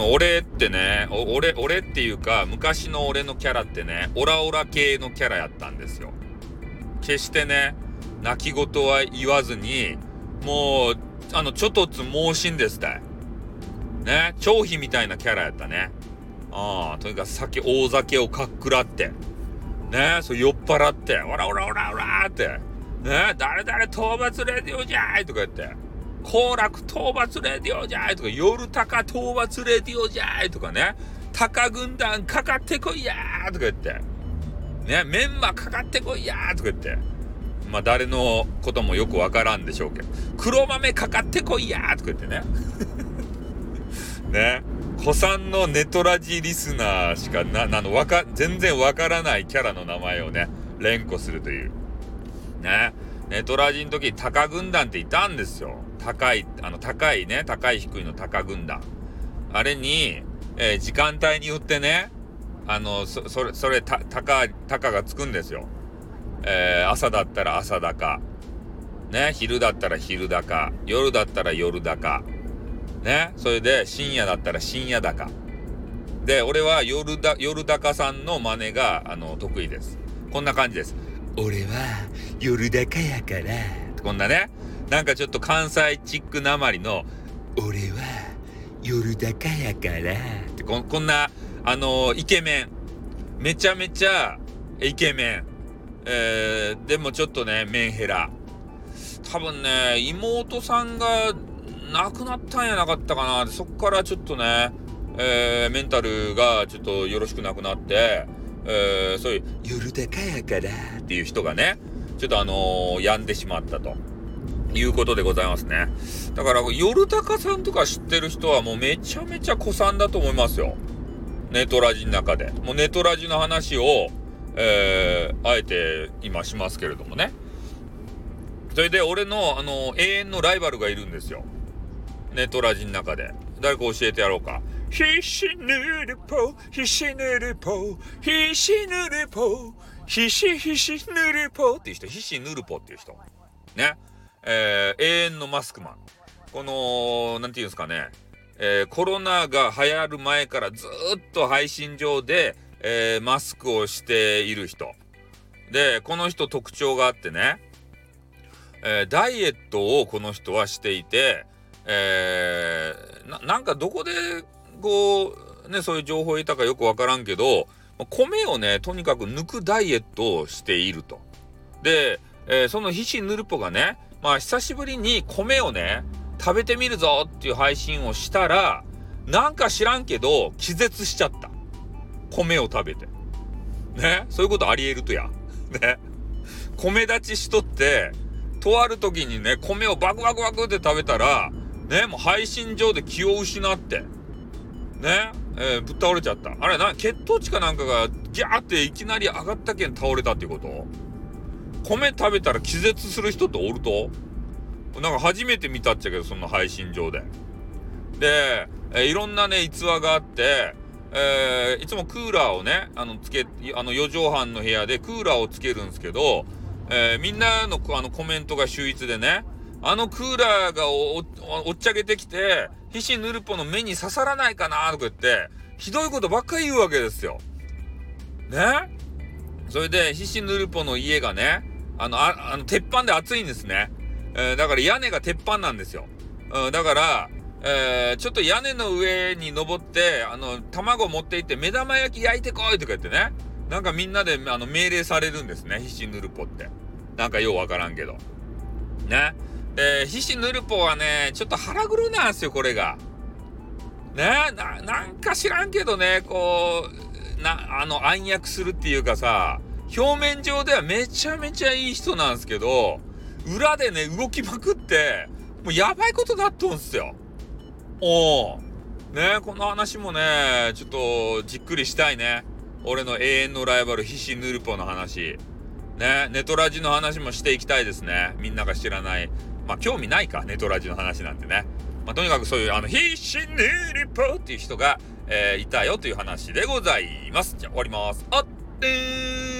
の、俺ってね、俺、俺っていうか、昔の俺のキャラってね、オラオラ系のキャラやったんですよ。決してね、泣き言は言わずに、もう、あの、ちょっとつ盲信ですたい。ね、張飛みたいなキャラやったね。ああ、とにかく酒、大酒をかっくらって、ね、そう酔っ払って、オラオラオラオラって、ね、誰々討伐レディオじゃいとか言って、行楽討伐レディオじゃいとか、夜高討伐レディオじゃいとかね、高軍団かかってこいやーとか言って、ね、メンマかかってこいやーとか言って、まあ誰のこともよくわからんでしょうけど、黒豆かかってこいやーとか言ってね。ね。古参のネトラジリスナーしかな、なの、わか、全然わからないキャラの名前をね、連呼するという。ね。ネトラジの時、タカ軍団っていたんですよ。高い、あの、高いね、高い低いのタカ軍団。あれに、えー、時間帯によってね、あの、そ、それ、それ、た、たか、たかがつくんですよ。えー、朝だったら朝高。ね、昼だったら昼高。夜だったら夜高。ね、それで深夜だったら深夜高。で、俺は夜だ、夜高さんの真似が、あの、得意です。こんな感じです。俺は夜高やから。こんなね、なんかちょっと関西チックなまりの、俺は夜高やからってこ、こんな、あのイケメン。めちゃめちゃイケメン。えー、でもちょっとね、メンヘラ。多分ね、妹さんが亡くなったんやなかったかな。そっからちょっとね、えー、メンタルがちょっとよろしくなくなって、えー、そういう夜高やからっていう人がね、ちょっとあのー、病んでしまったと。いうことでございますね。だから、夜高さんとか知ってる人はもうめちゃめちゃ古参だと思いますよ。ネトラジの中で。もうネトラジの話を、えー、あえて今しますけれどもね。それで俺の、あの、永遠のライバルがいるんですよ。ネトラジの中で。誰か教えてやろうか。ひしぬるぽ、ひしぬるぽ、ひしぬるぽ、ひしひしぬるぽっていう人、ひしぬるぽっていう人。ね。えー、永遠のマスクマン。この、なんていうんですかね。えー、コロナが流行る前からずっと配信上で、えー、マスクをしている人。で、この人特徴があってね、えー、ダイエットをこの人はしていて、えー、なんかどこでこうねそういう情報を得たかよくわからんけど米をねとにかく抜くダイエットをしていると。で、えー、そのひしぬるぽがねまあ久しぶりに米をね食べてみるぞっていう配信をしたらなんか知らんけど気絶しちゃった。米を食べて。ね？そういうことありえるとや。ね？米立ちしとってとある時にね米をバクバクバクって食べたらね、もう配信上で気を失って、ね、えー、ぶっ倒れちゃった。あれな、血糖値かなんかがギャーっていきなり上がったけん倒れたっていうこと？米食べたら気絶する人っておると？なんか初めて見たっちゃけど、その配信上で。で、え、いろんなね、逸話があって、えー、いつもクーラーをね、あの、つけ、あの、4畳半の部屋でクーラーをつけるんですけど、えー、みんなのあのコメントが秀逸でね、あのクーラーがおっちゃけてきて、皮脂ヌルポの目に刺さらないかなとか言って、ひどいことばっかり言うわけですよ。ね？それで、皮脂ヌルポの家がね、あの、ああの、鉄板で熱いんですね。えー、だから屋根が鉄板なんですよ。うん、だから、えー、ちょっと屋根の上に登って、あの、卵持って行って目玉焼き焼いてこいとか言ってね。なんかみんなで、あの、命令されるんですね。皮脂ヌルポって。なんかようわからんけど。ね。えー、ひしぬるぽはね、ちょっと腹黒なんですよ、これが。ねな、なんか知らんけどね、こう、な、あの、暗躍するっていうかさ、表面上ではめちゃめちゃいい人なんですけど、裏でね、動きまくって、もうやばいことなっとんすよ。おお。ねこの話もね、ちょっとじっくりしたいね。俺の永遠のライバル、ひしぬるぽの話。ね、ネトラジの話もしていきたいですね。みんなが知らないまあ興味ないか、ネトラジの話なんてね。まあとにかくそういう、あの、必死にリポっていう人が、えー、いたよという話でございます。じゃあ終わります。あってー